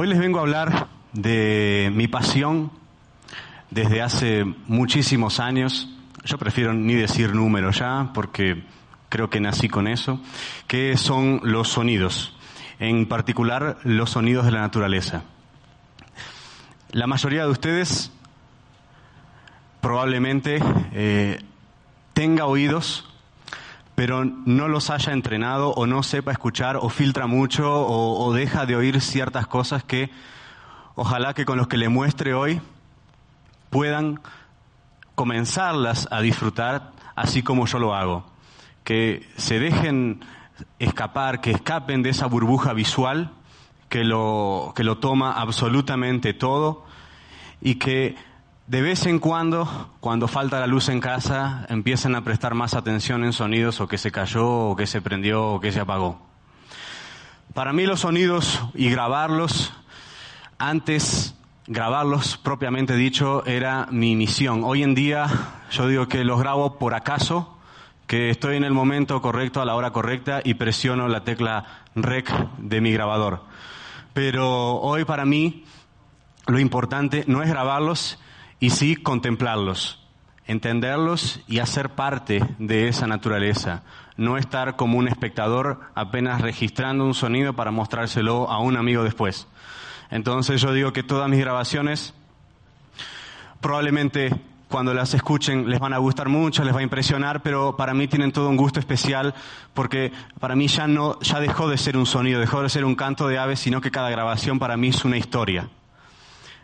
Hoy les vengo a hablar de mi pasión desde hace muchísimos años. Yo prefiero ni decir números ya, porque creo que nací con eso, que son los sonidos, en particular los sonidos de la naturaleza. La mayoría de ustedes probablemente eh, tenga oídos pero no los haya entrenado o no sepa escuchar o filtra mucho o, deja de oír ciertas cosas que ojalá que con los que le muestre hoy puedan comenzarlas a disfrutar así como yo lo hago. Que se dejen escapar, que escapen de esa burbuja visual que lo, que lo toma absolutamente todo y que de vez en cuando, cuando falta la luz en casa, empiezan a prestar más atención en sonidos o que se cayó o que se prendió o que se apagó. Para mí los sonidos y grabarlos, antes grabarlos propiamente dicho, era mi misión. Hoy en día yo digo que los grabo por acaso, que estoy en el momento correcto, a la hora correcta y presiono la tecla rec de mi grabador. Pero hoy para mí lo importante no es grabarlos, y sí contemplarlos, entenderlos y hacer parte de esa naturaleza, no estar como un espectador apenas registrando un sonido para mostrárselo a un amigo después. Entonces yo digo que todas mis grabaciones probablemente cuando las escuchen les van a gustar mucho, les va a impresionar, pero para mí tienen todo un gusto especial porque para mí ya no ya dejó de ser un sonido, dejó de ser un canto de aves, sino que cada grabación para mí es una historia.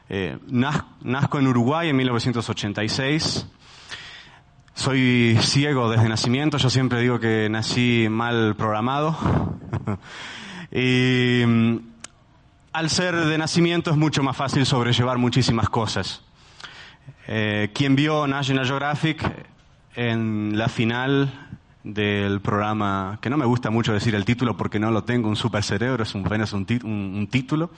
Eh, nazco en Uruguay en 1986. Soy ciego desde nacimiento, yo siempre digo que nací mal programado. y mm, al ser de nacimiento es mucho más fácil sobrellevar muchísimas cosas. Eh, quien vio National Geographic en la final del programa, que no me gusta mucho decir el título porque no lo tengo, un super cerebro, es apenas un título.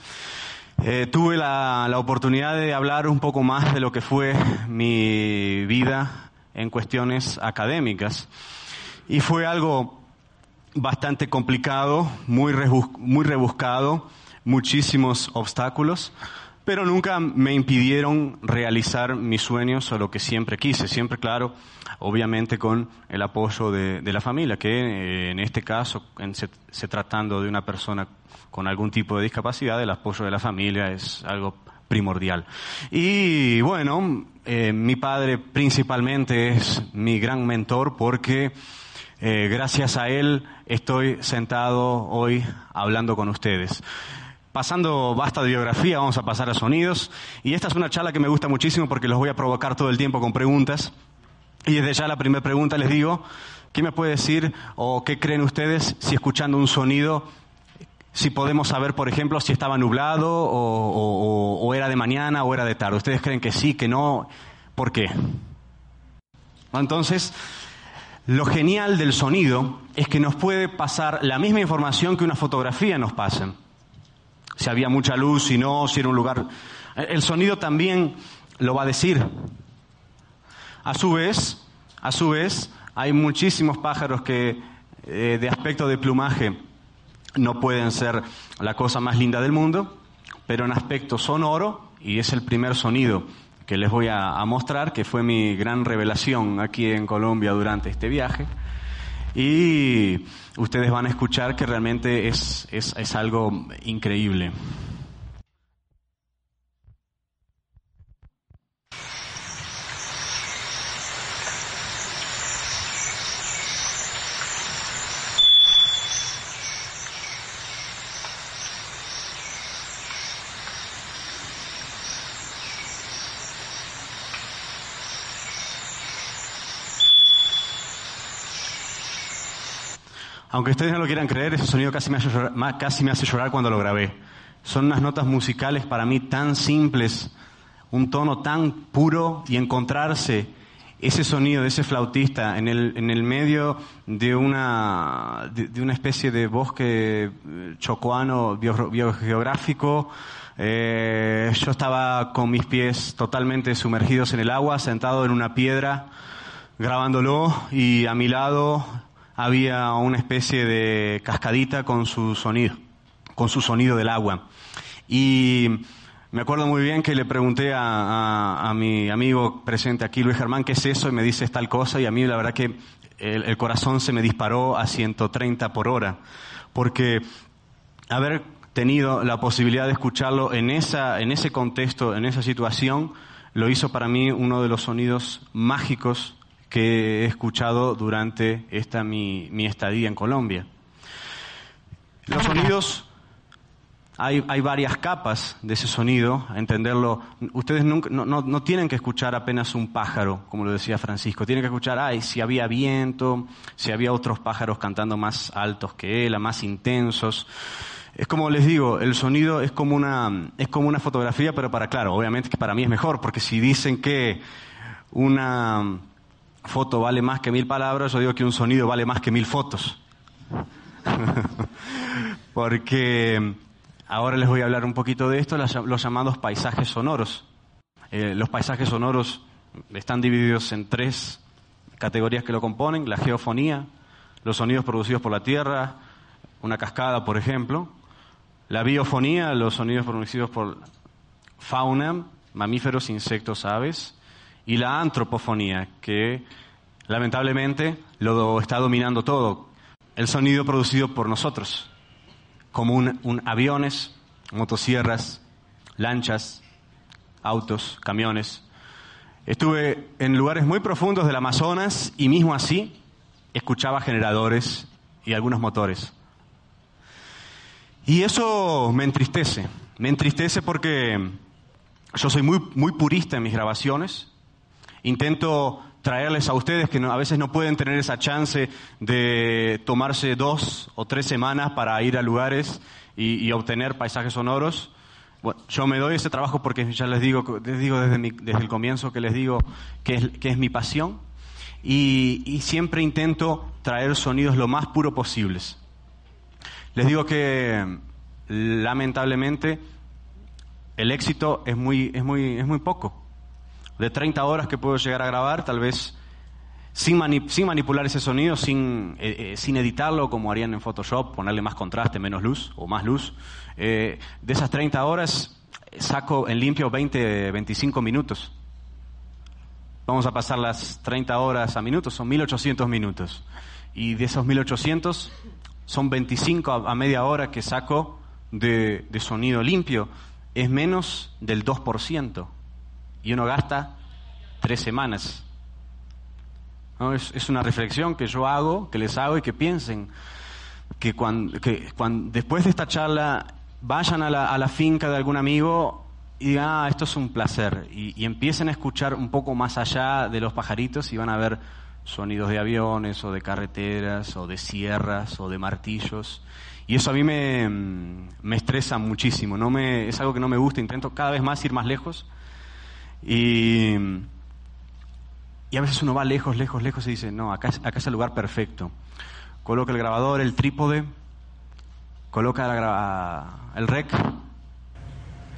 Eh, tuve la, la, oportunidad de hablar un poco más de lo que fue mi vida en cuestiones académicas. Y fue algo bastante complicado, muy, muy rebuscado, muchísimos obstáculos, pero nunca me impidieron realizar mis sueños o lo que siempre quise, siempre claro, obviamente con el apoyo de, de la familia, que eh, en este caso, en, se, se tratando de una persona con algún tipo de discapacidad, el apoyo de la familia es algo primordial. Y bueno, eh, mi padre principalmente es mi gran mentor porque eh, gracias a él estoy sentado hoy hablando con ustedes. Pasando basta de biografía, vamos a pasar a sonidos. Y esta es una charla que me gusta muchísimo porque los voy a provocar todo el tiempo con preguntas. Y desde ya la primera pregunta les digo, ¿qué me puede decir o qué creen ustedes si escuchando un sonido si podemos saber, por ejemplo, si estaba nublado o, o, era de mañana o era de tarde. ¿Ustedes creen que sí, que no? ¿Por qué? Entonces, lo genial del sonido es que nos puede pasar la misma información que una fotografía nos pasa. Si había mucha luz, si no, si era un lugar... El sonido también lo va a decir. A su vez, a su vez, hay muchísimos pájaros que eh, de aspecto de plumaje no pueden ser la cosa más linda del mundo, pero en aspecto sonoro, y es el primer sonido que les voy a, mostrar, que fue mi gran revelación aquí en Colombia durante este viaje. Y ustedes van a escuchar que realmente es, es algo increíble. Aunque ustedes no lo quieran creer, ese sonido casi me, hace llorar, cuando lo grabé. Son unas notas musicales para mí tan simples, un tono tan puro y encontrarse ese sonido de ese flautista en el, en el medio de una, de, una especie de bosque eh, chocoano biogeográfico. Eh, yo estaba con mis pies totalmente sumergidos en el agua, sentado en una piedra, grabándolo y a mi lado había una especie de cascadita con su sonido, con su sonido del agua. Y me acuerdo muy bien que le pregunté a, mi amigo presente aquí, Luis Germán, qué es eso, y me dice tal cosa, y a mí la verdad que el, corazón se me disparó a 130 por hora, porque haber tenido la posibilidad de escucharlo en, esa, en ese contexto, en esa situación, lo hizo para mí uno de los sonidos mágicos que he escuchado durante esta mi, mi estadía en Colombia. Los sonidos hay, hay, varias capas de ese sonido, a entenderlo. Ustedes nunca, no, no, no, tienen que escuchar apenas un pájaro, como lo decía Francisco. Tienen que escuchar, ay, si había viento, si había otros pájaros cantando más altos que él, más intensos. Es como les digo, el sonido es como una, es como una fotografía, pero para, claro, obviamente que para mí es mejor, porque si dicen que una foto vale más que mil palabras, yo digo que un sonido vale más que mil fotos. porque Ahora les voy a hablar un poquito de esto, los llamados paisajes sonoros. Eh, los paisajes sonoros están divididos en tres categorías que lo componen, la geofonía, los sonidos producidos por la tierra, una cascada, por ejemplo, la biofonía, los sonidos producidos por fauna, mamíferos, insectos, aves, y la antropofonía, que lamentablemente lo está dominando todo, el sonido producido por nosotros como un, aviones, motosierras, lanchas, autos, camiones. Estuve en lugares muy profundos del Amazonas y mismo así escuchaba generadores y algunos motores. Y eso me entristece. Me entristece porque yo soy muy, muy purista en mis grabaciones. Intento traerles a ustedes que a veces no pueden tener esa chance de tomarse dos o tres semanas para ir a lugares y, obtener paisajes sonoros. Yo me doy ese trabajo porque ya les digo, les digo desde, desde el comienzo que les digo que es, que es mi pasión y, y siempre intento traer sonidos lo más puro posibles. Les digo que lamentablemente el éxito es muy, es muy, es muy poco de 30 horas que puedo llegar a grabar, tal vez sin, manipular ese sonido, sin, eh, eh, sin editarlo como harían en Photoshop, ponerle más contraste, menos luz o más luz. Eh, de esas 30 horas saco en limpio 20, 25 minutos. Vamos a pasar las 30 horas a minutos, son 1800 minutos. Y de esos 1800 son 25 a, a media hora que saco de, de sonido limpio. Es menos del 2% y uno gasta tres semanas. Es, una reflexión que yo hago, que les hago y que piensen que, cuando, que cuando, después de esta charla vayan a la, a la, finca de algún amigo y digan, ah, esto es un placer, y, empiecen a escuchar un poco más allá de los pajaritos y van a ver sonidos de aviones o de carreteras o de sierras o de martillos. Y eso a mí me, me estresa muchísimo, no me, es algo que no me gusta, intento cada vez más ir más lejos y, y a veces uno va lejos, lejos, lejos y dice, no, acá, acá es el lugar perfecto. Coloca el grabador, el trípode, coloca el rec,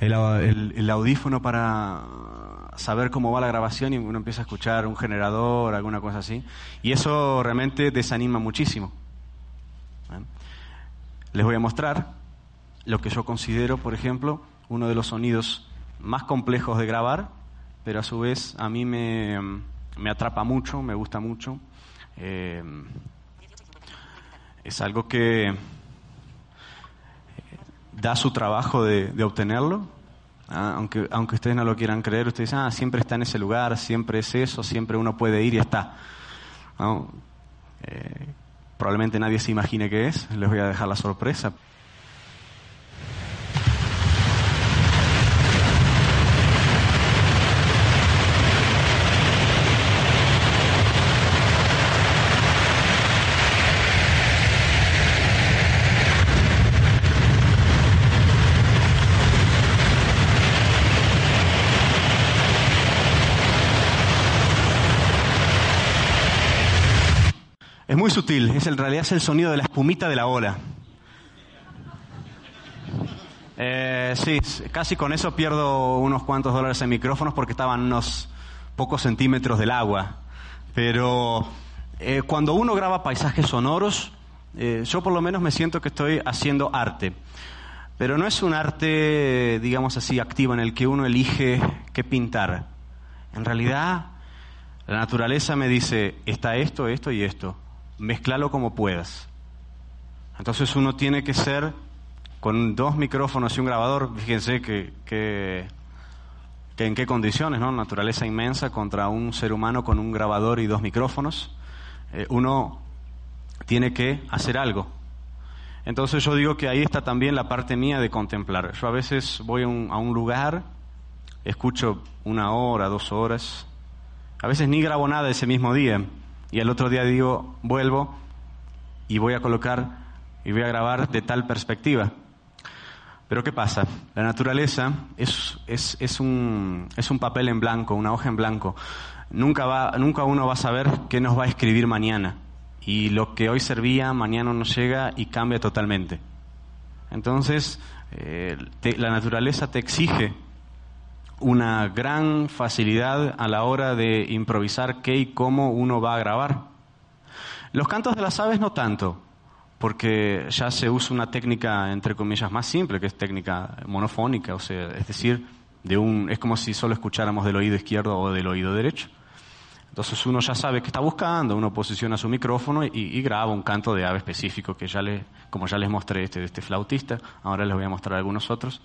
el, el, audífono para saber cómo va la grabación y uno empieza a escuchar un generador, alguna cosa así. Y eso realmente desanima muchísimo. ¿Eh? Les voy a mostrar lo que yo considero, por ejemplo, uno de los sonidos más complejos de grabar pero a su vez a mí me, me atrapa mucho, me gusta mucho. Eh, es algo que eh, da su trabajo de, obtenerlo, ¿ah? aunque, aunque ustedes no lo quieran creer, ustedes dicen, ah, siempre está en ese lugar, siempre es eso, siempre uno puede ir y está. Eh, probablemente nadie se imagine qué es, les voy a dejar la sorpresa. Muy sutil, es en realidad es el sonido de la espumita de la ola. Eh, sí, casi con eso pierdo unos cuantos dólares en micrófonos porque estaban unos pocos centímetros del agua. Pero eh, cuando uno graba paisajes sonoros, eh, yo por lo menos me siento que estoy haciendo arte. Pero no es un arte, digamos así, activo en el que uno elige qué pintar. En realidad, la naturaleza me dice, está esto, esto y esto. Mezclalo como puedas. Entonces uno tiene que ser con dos micrófonos y un grabador, fíjense que, que, en qué condiciones, ¿no? Naturaleza inmensa contra un ser humano con un grabador y dos micrófonos. Eh, uno tiene que hacer algo. Entonces yo digo que ahí está también la parte mía de contemplar. Yo a veces voy a a un lugar, escucho una hora, dos horas, a veces ni grabo nada ese mismo día y el otro día digo, vuelvo y voy a colocar y voy a grabar de tal perspectiva. Pero ¿qué pasa? La naturaleza es, es, es, un, es un papel en blanco, una hoja en blanco. Nunca, va, nunca uno va a saber qué nos va a escribir mañana. Y lo que hoy servía, mañana nos llega y cambia totalmente. Entonces, eh, la naturaleza te exige una gran facilidad a la hora de improvisar qué y cómo uno va a grabar. Los cantos de las aves no tanto porque ya se usa una técnica, entre comillas, más simple, que es técnica monofónica, o sea, es decir, de un, es como si solo escucháramos del oído izquierdo o del oído derecho. Entonces uno ya sabe qué está buscando, uno posiciona su micrófono y, graba un canto de ave específico que ya le, como ya les mostré este de este flautista, ahora les voy a mostrar algunos otros.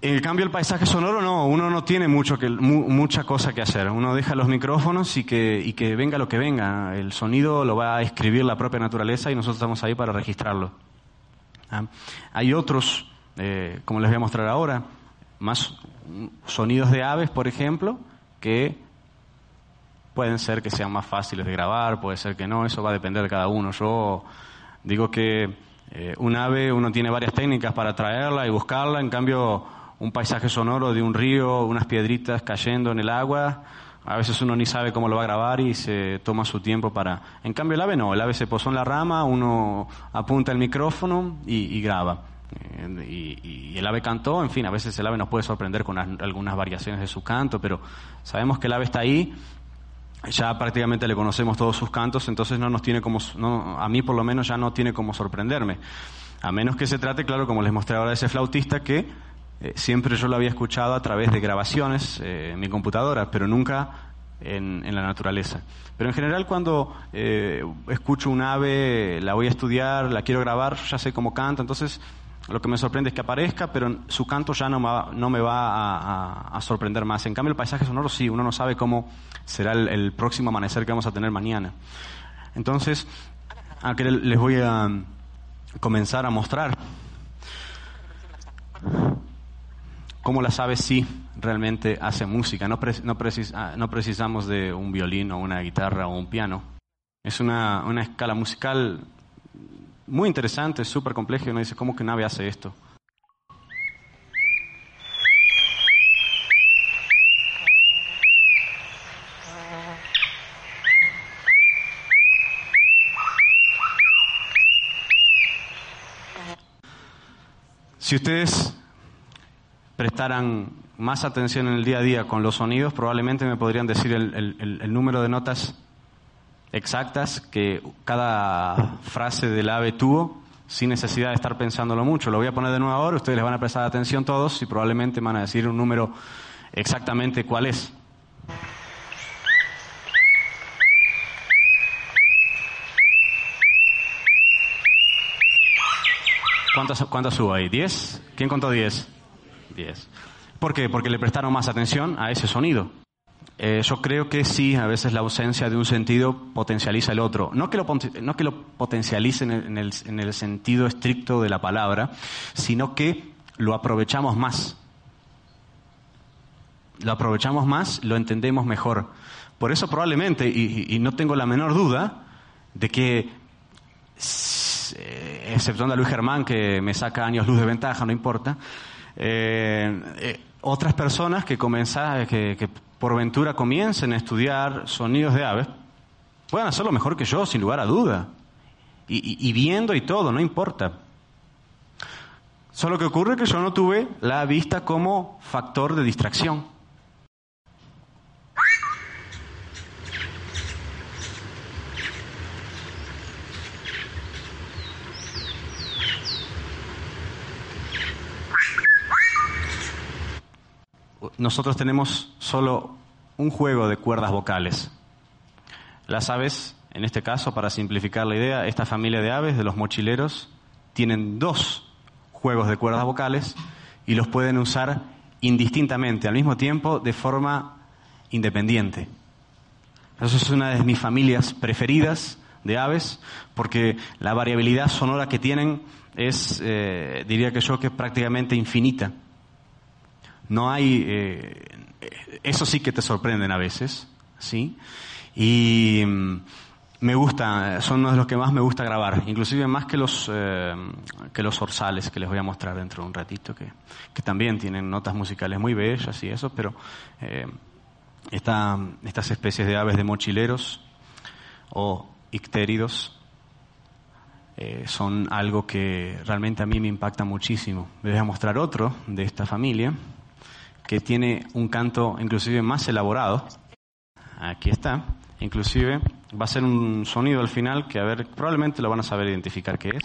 En cambio, el paisaje sonoro no, uno no tiene mucho mucha cosa que hacer. Uno deja los micrófonos y que, y que venga lo que venga. El sonido lo va a escribir la propia naturaleza y nosotros estamos ahí para registrarlo. ¿Ah? Hay otros, eh, como les voy a mostrar ahora, más sonidos de aves, por ejemplo, que pueden ser que sean más fáciles de grabar, puede ser que no, eso va a depender de cada uno. Yo digo que eh, un ave, uno tiene varias técnicas para traerla y buscarla, en cambio un paisaje sonoro de un río, unas piedritas cayendo en el agua, a veces uno ni sabe cómo lo va a grabar y se toma su tiempo para... En cambio el ave no, el ave se posó en la rama, uno apunta el micrófono y, graba. Eh, y, el ave cantó, en fin, a veces el ave nos puede sorprender con algunas variaciones de su canto, pero sabemos que el ave está ahí ya prácticamente le conocemos todos sus cantos, entonces no nos tiene como, no, a mí por lo menos ya no tiene como sorprenderme. A menos que se trate, claro, como les mostré ahora, ese flautista que eh, siempre yo lo había escuchado a través de grabaciones eh, en mi computadora, pero nunca en, la naturaleza. Pero en general cuando eh, escucho un ave, la voy a estudiar, la quiero grabar, ya sé cómo canta, entonces lo que me sorprende es que aparezca, pero su canto ya no me no me va a, sorprender más. En cambio, el paisaje sonoro sí, uno no sabe cómo será el, próximo amanecer que vamos a tener mañana. Entonces, aquí les voy a comenzar a mostrar cómo las aves sí realmente hacen música. No, ah, no, precisamos de un violín o una guitarra o un piano. Es una, una escala musical muy interesante, súper complejo, y uno dice, ¿cómo que nave hace esto? Si ustedes prestaran más atención en el día a día con los sonidos, probablemente me podrían decir el número de notas exactas que cada frase del ave tuvo sin necesidad de estar pensándolo mucho. Lo voy a poner de nuevo ahora, ustedes les van a prestar atención todos y probablemente van a decir un número exactamente cuál es. ¿Cuántas, ¿Cuántas hubo ahí? ¿Diez? ¿Quién contó diez? Diez. ¿Por qué? Porque le prestaron más atención a ese sonido. Eh, yo creo que sí, a veces la ausencia de un sentido potencializa el otro. No que lo, no que lo potencialice en el, en el sentido estricto de la palabra, sino que lo aprovechamos más. Lo aprovechamos más, lo entendemos mejor. Por eso probablemente, y, no tengo la menor duda, de que, eh, exceptuando a Luis Germán, que me saca años luz de ventaja, no importa, eh, otras personas que, comenzaron, que, que por ventura comiencen a estudiar sonidos de aves, Pueden hacerlo mejor que yo, sin lugar a duda. Y, viendo y todo, no importa. Solo que ocurre que yo no tuve la vista como factor de distracción. Nosotros tenemos solo un juego de cuerdas vocales. Las aves, en este caso, para simplificar la idea, esta familia de aves, de los mochileros, tienen dos juegos de cuerdas vocales y los pueden usar indistintamente, al mismo tiempo, de forma independiente. Eso es una de mis familias preferidas de aves, porque la variabilidad sonora que tienen es, eh, diría que yo, que es prácticamente infinita. No hay, eh, eso sí que te sorprenden a veces, ¿sí? Y mm, me gusta, son uno de los que más me gusta grabar, inclusive más que los, eh, que los orzales que les voy a mostrar dentro de un ratito, que, que también tienen notas musicales muy bellas y eso, pero eh, estas especies de aves de mochileros o ictéridos son algo que realmente a mí me impacta muchísimo. Les voy a mostrar otro de esta familia que tiene un canto inclusive más elaborado. Aquí está. Inclusive va a ser un sonido al final que, a ver, probablemente lo van a saber identificar qué es.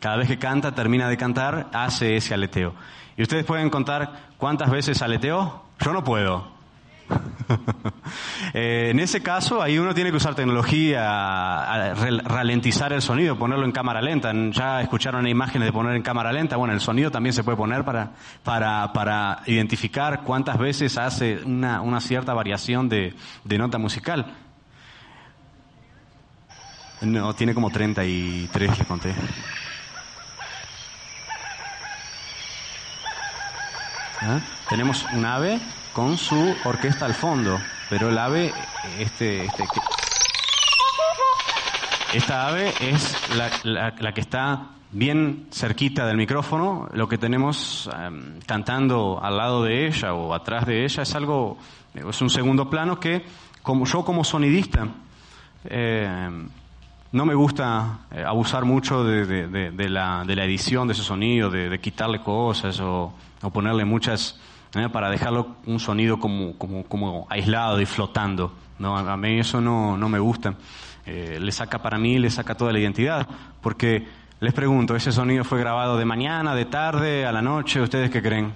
Cada vez que canta, termina de cantar, hace ese aleteo. Y ustedes pueden contar cuántas veces aleteó. Yo no puedo. Eh, en ese caso, ahí uno tiene que usar tecnología, ralentizar el sonido, ponerlo en cámara lenta. Ya escucharon imágenes de poner en cámara lenta. Bueno, el sonido también se puede poner para, para, para identificar cuántas veces hace una, una cierta variación de, de nota musical. No, tiene como 33, le conté. ¿Ah? Tenemos un ave con su orquesta al fondo, pero el ave, este, este, esta ave es la, que está bien cerquita del micrófono, lo que tenemos em, cantando al lado de ella o atrás de ella es algo, es un segundo plano que como yo como sonidista em, no me gusta eh, abusar mucho de, la, edición de ese sonido, de, quitarle cosas o ponerle muchas ¿eh? para dejarlo un sonido como, como, como, aislado y flotando. ¿no? A mí eso no, no me gusta. Eh, le saca para mí, le saca toda la identidad, porque les pregunto, ¿ese sonido fue grabado de mañana, de tarde, a la noche? ¿Ustedes qué creen?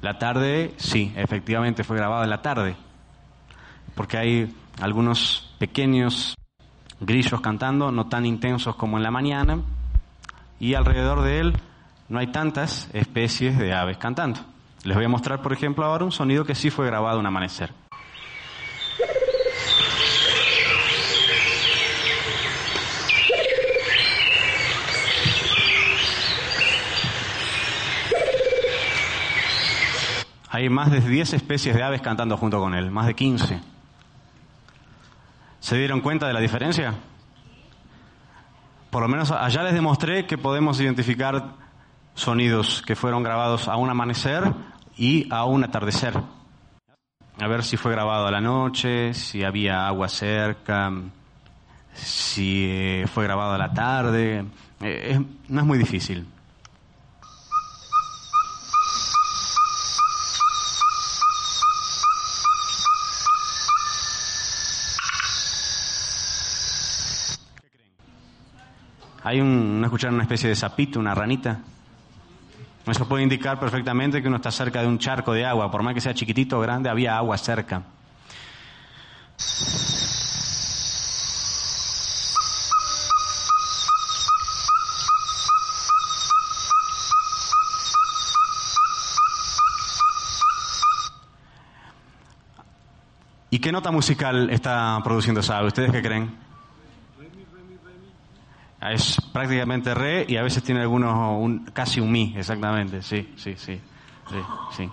La tarde, sí, efectivamente fue grabado en la tarde, porque hay algunos pequeños grillos cantando, no tan intensos como en la mañana, y alrededor de él no hay tantas especies de aves cantando. Les voy a mostrar, por ejemplo, ahora un sonido que sí fue grabado un amanecer. Hay más de 10 especies de aves cantando junto con él, más de 15. ¿Se dieron cuenta de la diferencia? Por lo menos allá les demostré que podemos identificar sonidos que fueron grabados a un amanecer y a un atardecer. A ver si fue grabado a la noche, si había agua cerca, si eh, fue grabado a la tarde. Eh, no es muy difícil. Hay un, ¿no escucharon una especie de sapito, una ranita? Eso puede indicar perfectamente que uno está cerca de un charco de agua, por más que sea chiquitito o grande, había agua cerca. ¿Y qué nota musical está produciendo esa ¿Ustedes qué creen? Es prácticamente re y a veces tiene algunos, casi un mi, exactamente, sí, sí, sí, sí, sí.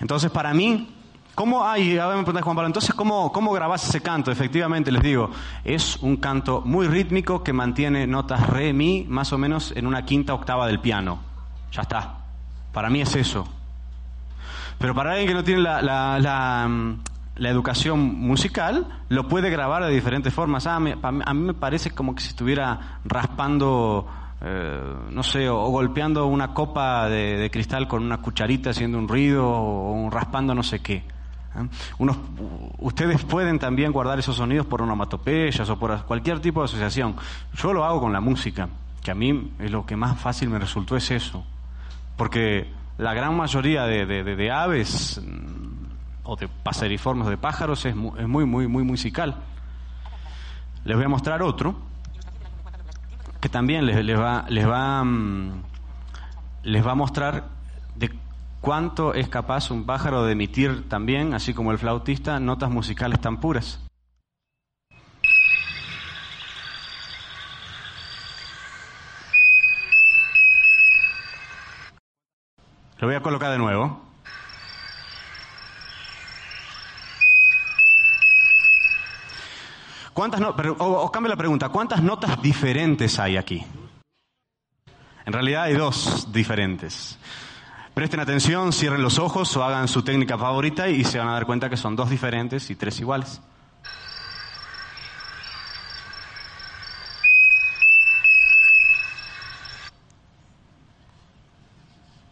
Entonces, para mí, ¿cómo hay, a ver, me pregunta Juan Pablo, entonces, ¿cómo, ¿cómo grabás ese canto? Efectivamente, les digo, es un canto muy rítmico que mantiene notas re, mi, más o menos en una quinta octava del piano. Ya está. Para mí es eso. Pero para alguien que no tiene la, la, la, mm, la educación musical, lo puede grabar de diferentes formas. Ah, me- a mí me parece como que si estuviera raspando, eh, no sé, o, golpeando una copa de, cristal con una cucharita haciendo un ruido o, un raspando no sé qué. ¿eh? Unos, ustedes pueden también guardar esos sonidos por onomatopeyas o por cualquier tipo de asociación. Yo lo hago con la música, que a mí es lo que más fácil me resultó es eso. Porque la gran mayoría de, de- aves o de paseriformes de pájaros es muy, muy, muy musical. Les voy a mostrar otro que también les, les va, les, va, mm, les va a mostrar de cuánto es capaz un pájaro de emitir también, así como el flautista, notas musicales tan puras. Lo voy a colocar de nuevo. ¿Cuántas no- pero, o- cambio la pregunta, ¿cuántas notas diferentes hay aquí? En realidad hay dos diferentes. Presten atención, cierren los ojos o hagan su técnica favorita y se van a dar cuenta que son dos diferentes y tres iguales.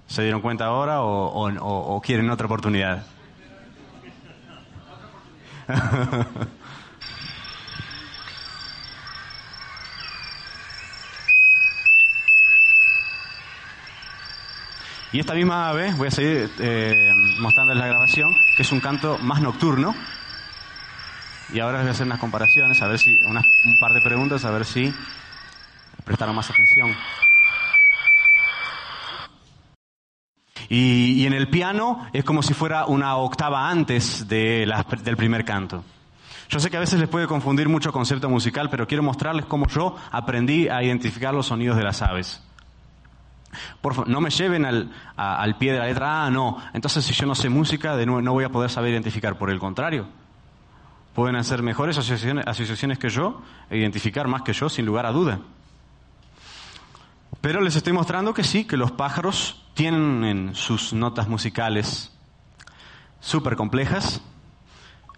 ¿Se dieron cuenta ahora o- o- o quieren otra oportunidad? Y esta misma ave, voy a seguir eh, mostrándoles la grabación, que es un canto más nocturno. Y ahora les voy a hacer unas comparaciones, a ver si, unas- un par de preguntas, a ver si prestaron más atención. Y, en el piano es como si fuera una octava antes de del primer canto. Yo sé que a veces les puede confundir mucho concepto musical, pero quiero mostrarles cómo yo aprendí a identificar los sonidos de las aves. Por favor, no me lleven al, al pie de la letra, ah, no, entonces si yo no sé música, no voy a poder saber identificar. Por el contrario, pueden hacer mejores asociaciones, que yo e identificar más que yo, sin lugar a duda. Pero les estoy mostrando que sí, que los pájaros tienen en sus notas musicales súper complejas,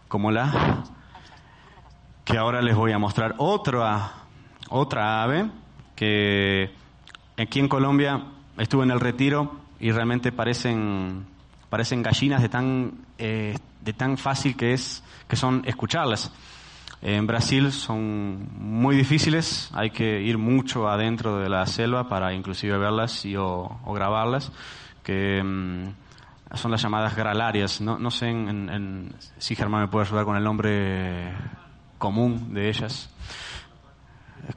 como la que ahora les voy a mostrar otra, otra ave que aquí en Colombia estuve en el retiro y realmente parecen, parecen gallinas de tan, eh, de tan fácil que es que son escucharlas. En Brasil son muy difíciles, hay que ir mucho adentro de la selva para inclusive verlas y, o, grabarlas, que mm, son las llamadas gralarias. No, no sé en- si Germán me puede ayudar con el nombre común de ellas.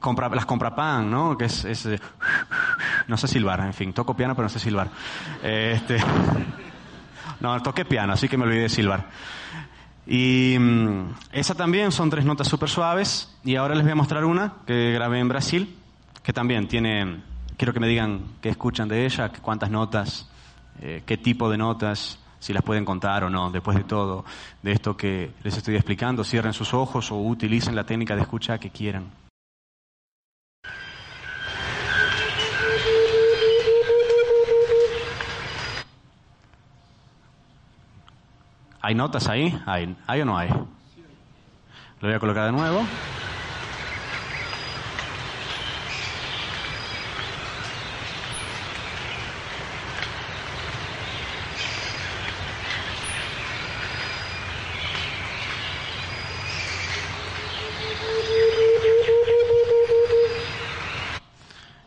Compra- las comprapan, ¿no? Que es, es, eh, no sé silbar, en fin, toco piano pero no sé silbar. Este, no, toqué piano, así que me olvidé de silbar. Y mm, esa también son tres notas súper suaves. Y ahora les voy a mostrar una que grabé en Brasil, que también tiene, quiero que me digan qué escuchan de ella, cuántas notas, eh, qué tipo de notas, si las pueden contar o no, después de todo, de esto que les estoy explicando, cierren sus ojos o utilicen la técnica de escucha que quieran. ¿Hay notas ahí? ¿Hay, ¿Hay o no hay? Lo voy a colocar de nuevo.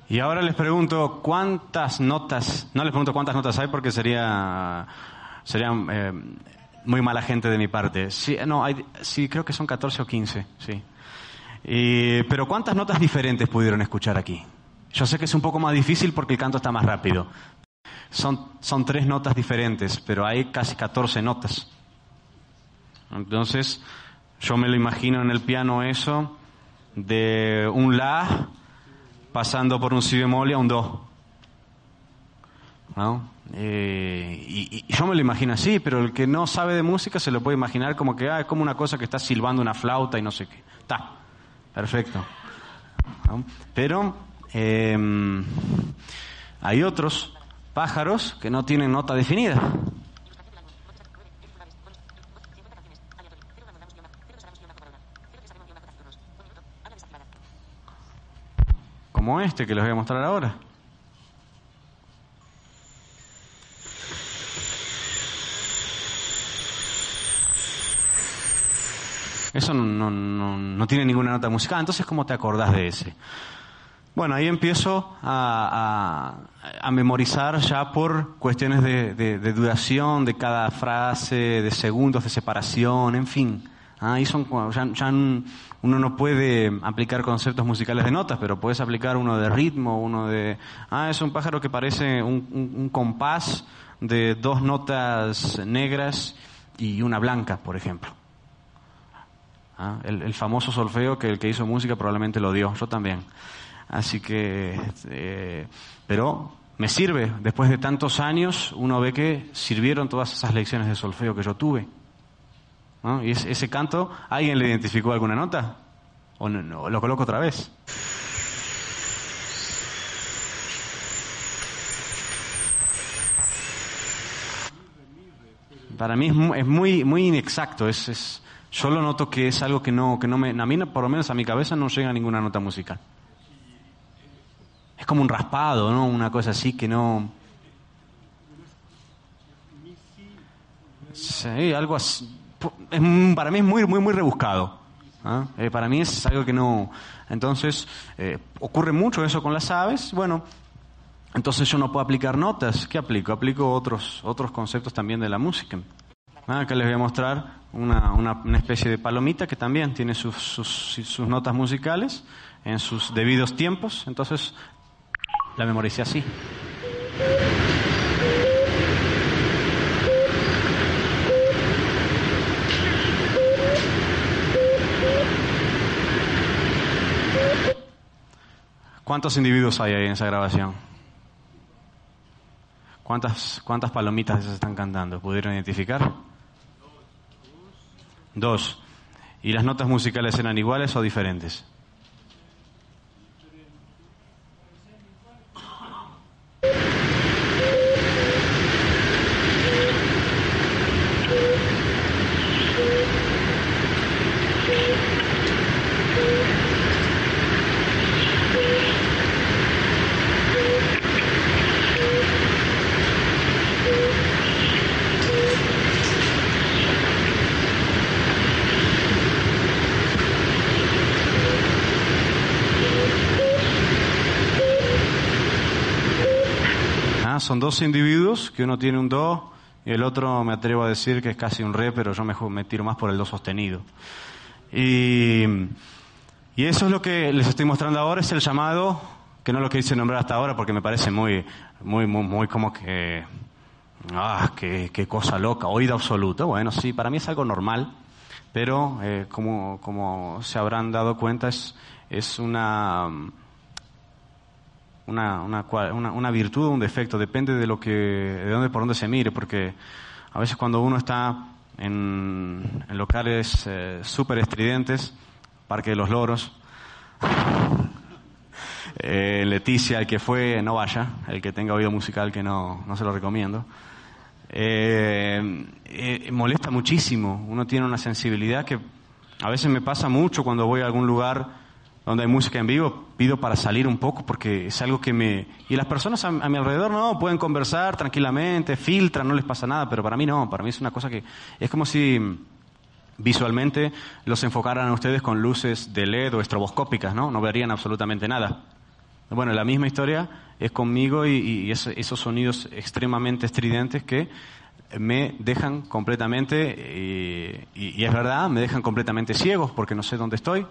Y ahora les pregunto cuántas notas, no les pregunto cuántas notas hay porque sería, sería eh, muy mala gente de mi parte. Sí, no, sí, creo que son 14 o 15, sí. Pero ¿cuántas notas diferentes pudieron escuchar aquí? Yo sé que es un poco más difícil porque el canto está más rápido. Son, tres notas diferentes, pero hay casi 14 notas. Entonces, yo me lo imagino en el piano eso, de un la pasando por un si bemol a un do. ¿No? Eh, y, yo me lo imagino así, pero el que no sabe de música se lo puede imaginar como que ah, es como una cosa que está silbando una flauta y no sé qué. Está, perfecto. Pero eh, hay otros pájaros que no tienen nota definida. Como este que les voy a mostrar ahora. Eso no, no, tiene ninguna nota musical. Entonces, ¿cómo te acordás de ese? Bueno, ahí empiezo a, memorizar ya por cuestiones de, duración de cada frase, de segundos de separación, en fin. Ahí son, ya, uno no puede aplicar conceptos musicales de notas, pero puedes aplicar uno de ritmo, uno de... Ah, es un pájaro que parece un compás de dos notas negras y una blanca, por ejemplo. ¿Ah? el, famoso solfeo que el que hizo música probablemente lo dio, yo también. Así que, eh, pero me sirve, después de tantos años uno ve que sirvieron todas esas lecciones de solfeo que yo tuve. Y ese, canto, ¿alguien le identificó alguna nota? ¿O no, lo coloco otra vez? Para mí es muy, muy inexacto, es, yo lo noto que es algo que no, que no me, a mí por lo menos a mi cabeza no llega ninguna nota musical. Es como un raspado, ¿no? Una cosa así que no... Sí, algo así. para mí es muy, muy, muy rebuscado. ¿ah? Eh, para mí es algo que no... Entonces, eh, ocurre mucho eso con las aves. Bueno, entonces yo no puedo aplicar notas. ¿Qué aplico? Aplico otros, otros conceptos también de la música. Ah, acá les voy a mostrar una, una, especie de palomita que también tiene sus, sus, notas musicales en sus debidos tiempos. Entonces la memoricé así. ¿Cuántos individuos hay ahí en esa grabación? ¿Cuántas, cuántas palomitas se están cantando? ¿Pudieron identificar? Dos. ¿Y las notas musicales eran iguales o diferentes? son dos individuos, que uno tiene un do y el otro me atrevo a decir que es casi un re, pero yo me, tiro más por el do sostenido. Y, y eso es lo que les estoy mostrando ahora, es el llamado, que no lo quise nombrar hasta ahora porque me parece muy, muy, muy, muy como que, ah, qué, qué cosa loca, oído absoluto. Bueno, sí, para mí es algo normal, pero eh, como, como se habrán dado cuenta, es, es una una, una, una, virtud o un defecto, depende de lo que, de dónde, por dónde se mire, porque a veces cuando uno está en, locales eh, súper estridentes, Parque de los Loros, eh, Leticia, el que fue, no vaya, el que tenga oído musical que no, no se lo recomiendo. Eh, molesta muchísimo, uno tiene una sensibilidad que a veces me pasa mucho cuando voy a algún lugar donde hay música en vivo, pido para salir un poco porque es algo que me... Y las personas a, mi alrededor no, pueden conversar tranquilamente, filtran, no les pasa nada, pero para mí no, para mí es una cosa que... Es como si visualmente los enfocaran a ustedes con luces de LED o estroboscópicas, ¿no? No verían absolutamente nada. Bueno, la misma historia es conmigo y, esos sonidos extremadamente estridentes que me dejan completamente, eh, y, y es verdad, me dejan completamente ciegos porque no sé dónde estoy,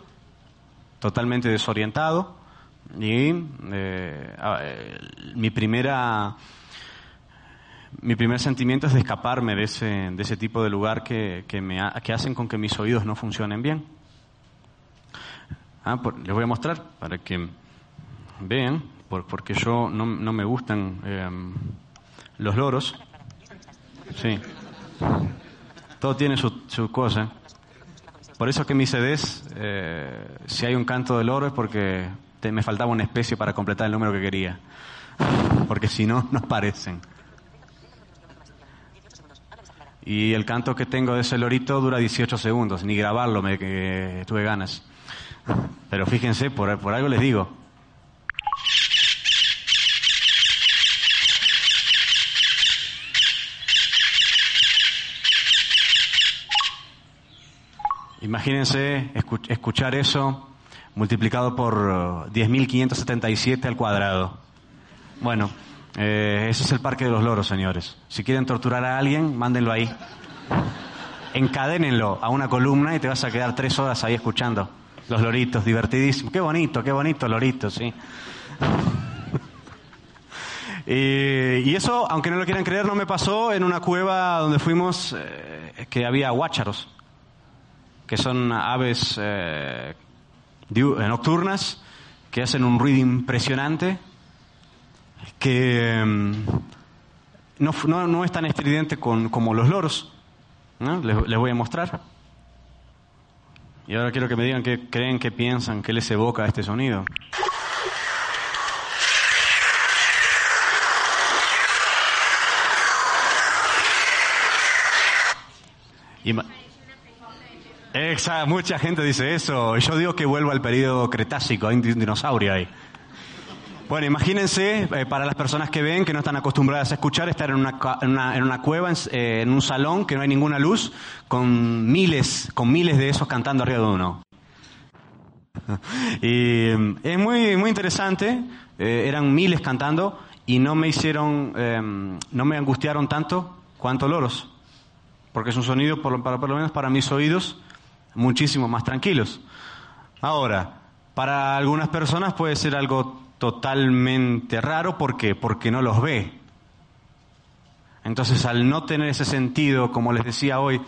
totalmente desorientado y eh, mi primera mi primer sentimiento es de escaparme de ese, de ese tipo de lugar que, que, me que hacen con que mis oídos no funcionen bien. Ah, les voy a mostrar para que vean, porque yo no, no me gustan eh, los loros. Sí. Todo tiene su, su cosa. Por eso que mis CDs, eh, si hay un canto del oro es porque me faltaba una especie para completar el número que quería. porque si no, no parecen. Y el canto que tengo de ese lorito dura 18 segundos, ni grabarlo me tuve ganas. Pero fíjense, por, por algo les digo. Imagínense escuchar eso multiplicado por 10.577 al cuadrado. Bueno, eh, ese es el Parque de los Loros, señores. Si quieren torturar a alguien, mándenlo ahí. Encadénenlo a una columna y te vas a quedar tres horas ahí escuchando los loritos, divertidísimo. Qué bonito, qué bonito loritos, sí. y, eso, aunque no lo quieran creer, no me pasó en una cueva donde fuimos eh, que había guácharos, que son aves eh, nocturnas que hacen un ruido impresionante, que mm, no, no, es tan estridente como los loros. Les, voy a mostrar. Y ahora quiero que me digan qué creen, qué piensan, qué les evoca este sonido. Exacto, mucha gente dice eso. Yo digo que vuelvo al periodo Cretácico, hay un dinosaurio ahí. Bueno, imagínense, eh, para las personas que ven, que no están acostumbradas a escuchar, estar en una, en una, cueva, eh, en, un salón, que no hay ninguna luz, con miles, con miles de esos cantando arriba de uno. y mm, es muy, muy interesante, eh, eran miles cantando y no me hicieron, em, no me angustiaron tanto cuanto loros, porque es un sonido, por, por lo menos para mis oídos, muchísimo más tranquilos. Ahora, para algunas personas puede ser algo totalmente raro, ¿por qué? Porque no los ve. Entonces, al no tener ese sentido, como les decía hoy,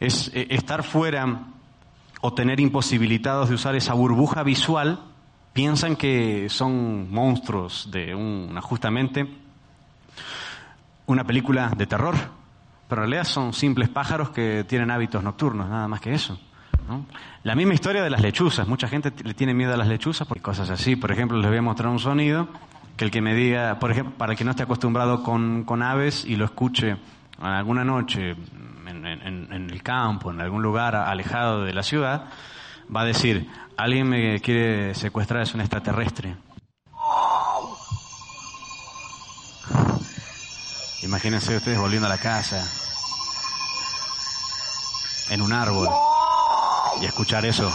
es eh, estar fuera o tener imposibilitados de usar esa burbuja visual, piensan que son monstruos de una, justamente una película de terror. Pero en realidad son simples pájaros que tienen hábitos nocturnos, nada más que eso. La misma historia de las lechuzas. Mucha gente le tiene miedo a las lechuzas por cosas así. Por ejemplo, les voy a mostrar un sonido que el que me diga, por ejemplo, para el que no esté acostumbrado con, aves y lo escuche alguna noche en, en, el campo, en algún lugar alejado de la ciudad, va a decir, alguien me quiere secuestrar, es un extraterrestre. Imagínense ustedes volviendo a la casa, en un árbol, y escuchar eso.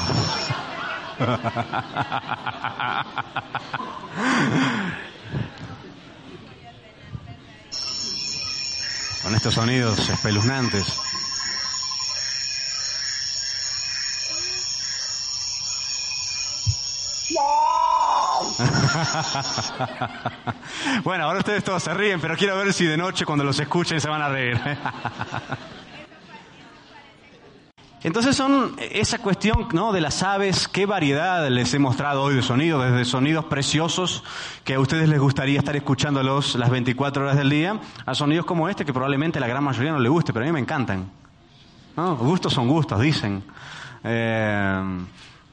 Con estos sonidos espeluznantes. bueno, ahora ustedes todos se ríen, pero quiero ver si de noche cuando los escuchen se van a reír. Entonces son esa cuestión ¿no? de las aves, qué variedad les he mostrado hoy de sonidos, desde sonidos preciosos que a ustedes les gustaría estar escuchándolos las 24 horas del día, a sonidos como este que probablemente la gran mayoría no le guste, pero a mí me encantan. Gustos son gustos, dicen. Eh,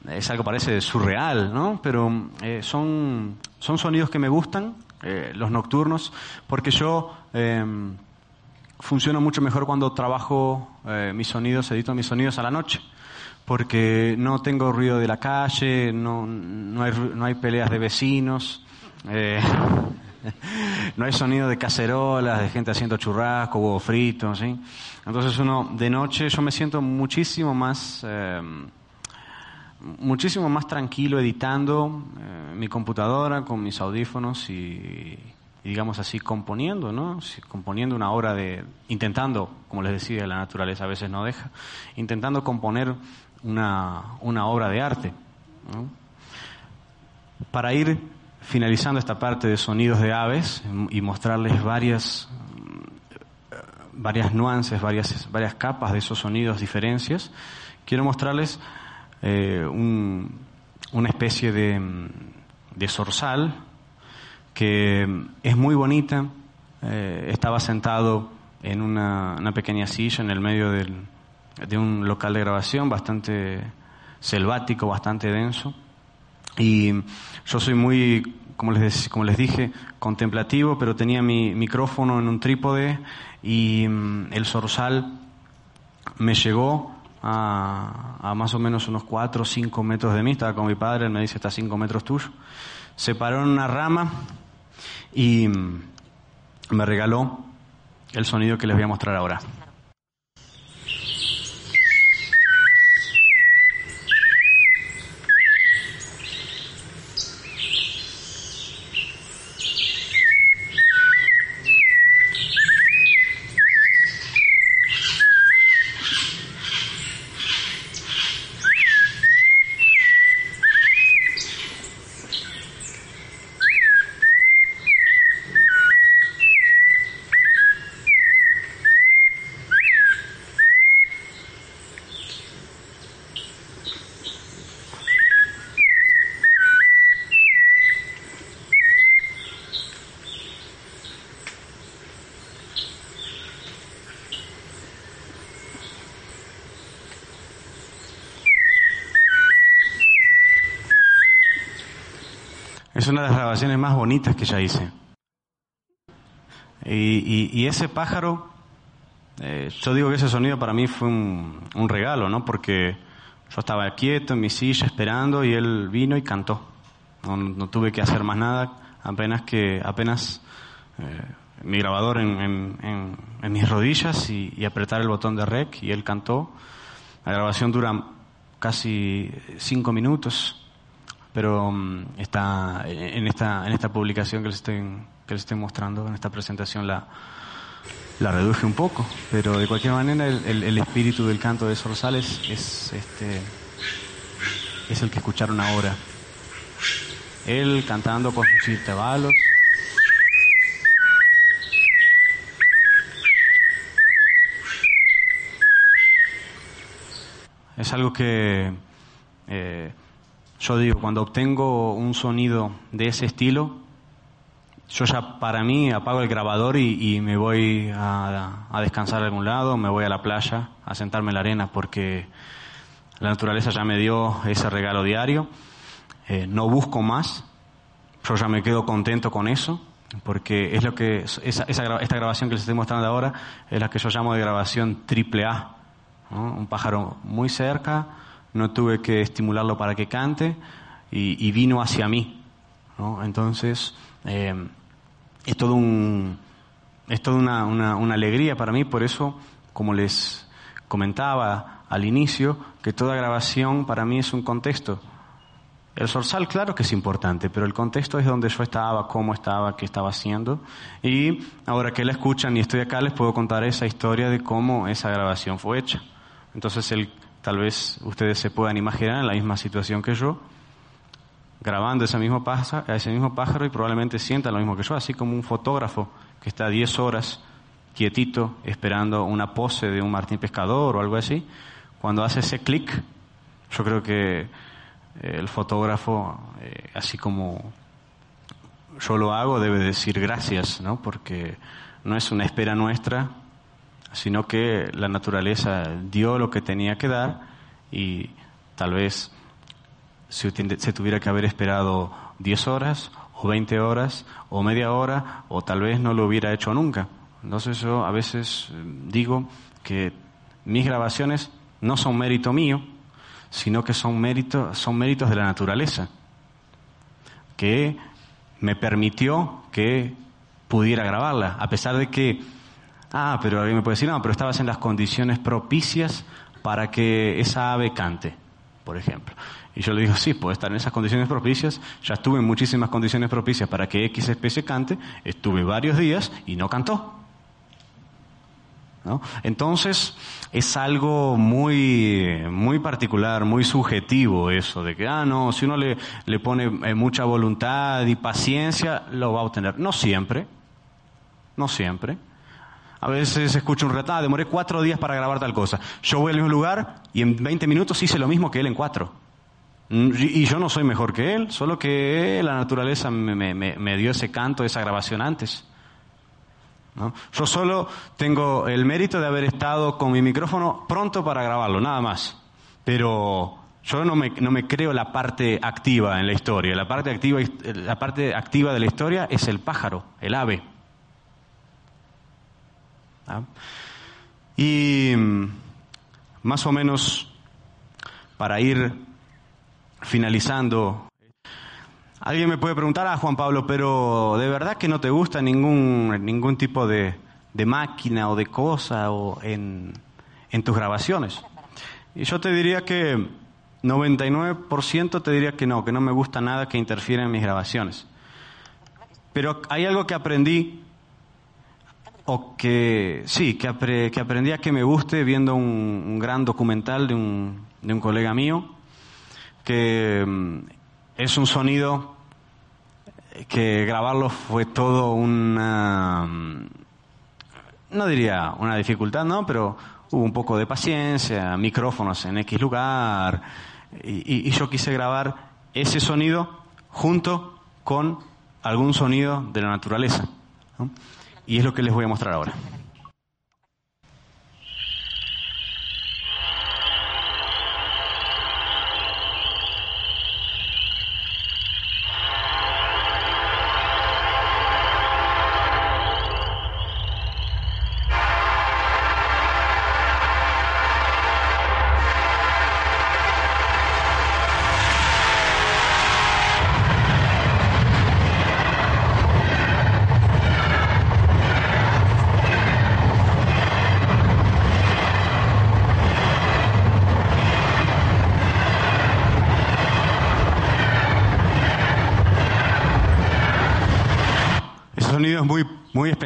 es algo parece surreal, ¿no? Pero eh, son, son sonidos que me gustan, eh, los nocturnos, porque yo eh, funciono mucho mejor cuando trabajo mis sonidos, edito mis sonidos a la noche, porque no tengo ruido de la calle, no, no, hay, no hay peleas de vecinos. no hay sonido de cacerolas, de gente haciendo churrasco, huevo frito, ¿sí? Entonces uno, de noche yo me siento muchísimo más muchísimo más tranquilo editando eh, mi computadora con mis audífonos y, digamos así componiendo, ¿no? componiendo una obra de, intentando, como les decía, la naturaleza a veces no deja, intentando componer una, una obra de arte. Para ir finalizando esta parte de sonidos de aves y mostrarles varias varias nuances, varias, varias capas de esos sonidos, diferencias, quiero mostrarles eh, una especie de, de, zorzal que es muy bonita. Eh, estaba sentado en una, una, pequeña silla en el medio del, de un local de grabación bastante selvático, bastante denso. Y yo soy muy, como les, como les dije, contemplativo, pero tenía mi micrófono en un trípode y mm, el zorzal me llegó a, más o menos unos 4 o 5 metros de mí, estaba con mi padre, él me dice, está a 5 metros tuyo. Se paró en una rama y mm, me regaló el sonido que les voy a mostrar ahora. Es una de las grabaciones más bonitas que ya hice. Y, ese pájaro, eh, yo digo que ese sonido para mí fue un, regalo, ¿no? Porque yo estaba quieto en mi silla esperando y él vino y cantó. No, tuve que hacer más nada, apenas que apenas eh, mi grabador en, mis rodillas y, apretar el botón de rec y él cantó. La grabación dura casi cinco minutos pero mm, está en esta, en esta publicación que les, estoy, que les estoy mostrando, en esta presentación, la, la reduje un poco, pero de cualquier manera el, el, espíritu del canto de Sorsales es, este, es el que escucharon ahora. Él cantando con sus intervalos. Es algo que eh, yo digo, cuando obtengo un sonido de ese estilo, yo ya para mí apago el grabador y, me voy a, descansar a algún lado, me voy a la playa, a sentarme en la arena, porque la naturaleza ya me dio ese regalo diario. Eh, no busco más, yo ya me quedo contento con eso, porque es lo que esa, esta grabación que les estoy mostrando ahora es la que yo llamo de grabación triple A. Un pájaro muy cerca, no tuve que estimularlo para que cante y, vino hacia mí. Entonces, eh, es todo un, es toda una, una, alegría para mí, por eso, como les comentaba al inicio, que toda grabación para mí es un contexto. El sorsal, claro que es importante, pero el contexto es donde yo estaba, cómo estaba, qué estaba haciendo. Y ahora que la escuchan y estoy acá, les puedo contar esa historia de cómo esa grabación fue hecha. Entonces, el Tal vez ustedes se puedan imaginar en la misma situación que yo, grabando ese mismo pájaro, ese mismo pájaro y probablemente sientan lo mismo que yo, así como un fotógrafo que está 10 horas quietito esperando una pose de un Martín Pescador o algo así, cuando hace ese clic, yo creo que eh, el fotógrafo, eh, así como yo lo hago, debe decir gracias, ¿no? Porque no es una espera nuestra, sino que la naturaleza dio lo que tenía que dar y tal vez se, tuviera que haber esperado 10 horas o 20 horas o media hora o tal vez no lo hubiera hecho nunca. Entonces yo a veces eh, digo que mis grabaciones no son mérito mío, sino que son, son méritos de la naturaleza, que me permitió que pudiera grabarla, a pesar de que Ah, pero alguien me puede decir, no, pero estabas en las condiciones propicias para que esa ave cante, por ejemplo. Y yo le digo, sí, puedo estar en esas condiciones propicias, ya estuve en muchísimas condiciones propicias para que X especie cante, estuve varios días y no cantó. ¿No? Entonces, es algo muy, muy particular, muy subjetivo eso, de que, ah, no, si uno le, le pone eh, mucha voluntad y paciencia, lo va a obtener. No siempre, no siempre. A veces escucho un relato, ah, demoré cuatro días para grabar tal cosa. Yo voy al mismo lugar y en 20 minutos hice lo mismo que él en cuatro. Mm, y yo no soy mejor que él, solo que la naturaleza me, dio ese canto, esa grabación antes. Yo solo tengo el mérito de haber estado con mi micrófono pronto para grabarlo, nada más. Pero Yo no me, no me creo la parte activa en la historia. La parte activa, la parte activa de la historia es el pájaro, el ave. Y mm, más o menos para ir finalizando, alguien me puede preguntar, ah, Juan Pablo, pero ¿de verdad que no te gusta ningún, ningún tipo de, de máquina o de cosa o en, en tus grabaciones? Y yo te diría que 99% te diría que no, que no me gusta nada que interfiera en mis grabaciones. Pero hay algo que aprendí, o que sí, que, que aprendí a que me guste viendo un, gran documental de un, de un, colega mío, que mm, es un sonido que grabarlo fue todo una, mm, no diría una dificultad, ¿no? Pero hubo un poco de paciencia, micrófonos en X lugar, y, yo quise grabar ese sonido junto con algún sonido de la naturaleza. Y es lo que les voy a mostrar ahora.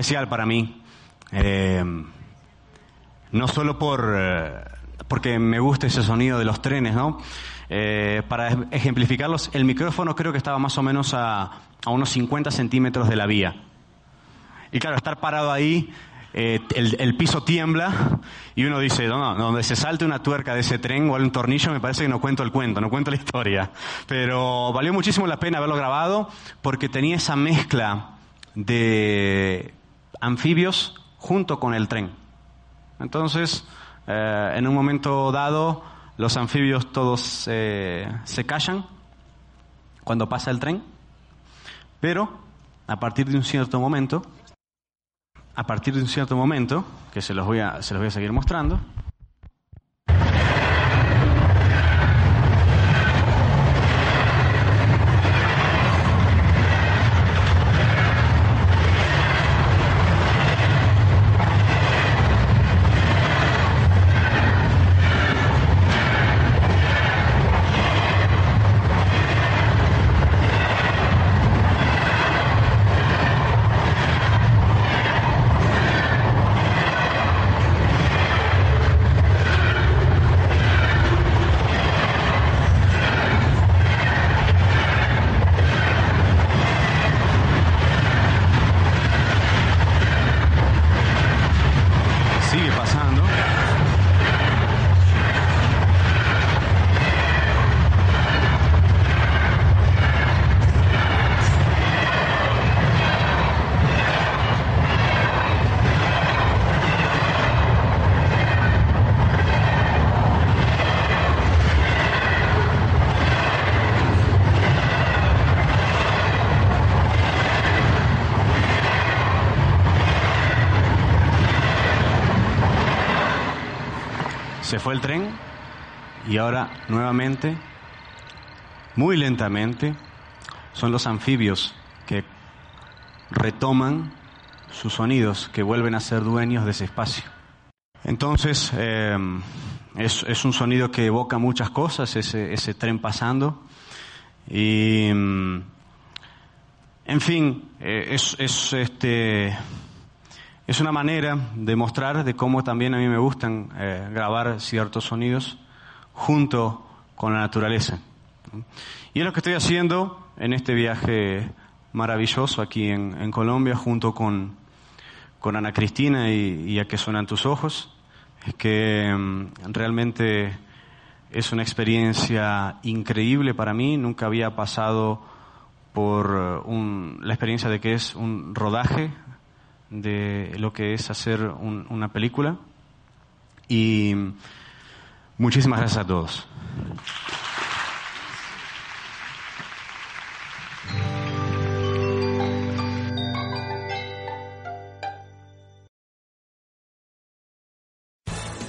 Especial para mí. Eh, no solo por, eh, porque me gusta ese sonido de los trenes, ¿no? Eh, para ejemplificarlos, el micrófono creo que estaba más o menos a, unos 50 centímetros de la vía. Y claro, estar parado ahí, el, el, piso tiembla y uno dice, no, no, donde se salte una tuerca de ese tren o un tornillo, me parece que no cuento el cuento, no cuento la historia. Pero valió muchísimo la pena haberlo grabado porque tenía esa mezcla de anfibios junto con el tren. Entonces, eh, en un momento dado, los anfibios todos eh, se callan cuando pasa el tren, pero a partir de un cierto momento, a partir de un cierto momento, que se los voy a, se los voy a seguir mostrando, Se fue el tren y ahora nuevamente, muy lentamente, son los anfibios que retoman sus sonidos, que vuelven a ser dueños de ese espacio. Entonces, eh, es, un sonido que evoca muchas cosas, ese, tren pasando. Y, en fin, eh, es este, es una manera de mostrar de cómo también a mí me gustan eh, grabar ciertos sonidos junto con la naturaleza. Y es lo que estoy haciendo en este viaje maravilloso aquí en, Colombia junto con, con, Ana Cristina y, a que suenan tus ojos. Es que mm, realmente es una experiencia increíble para mí. Nunca había pasado por la experiencia de que es un rodaje de lo que es hacer una película. Y muchísimas gracias a todos.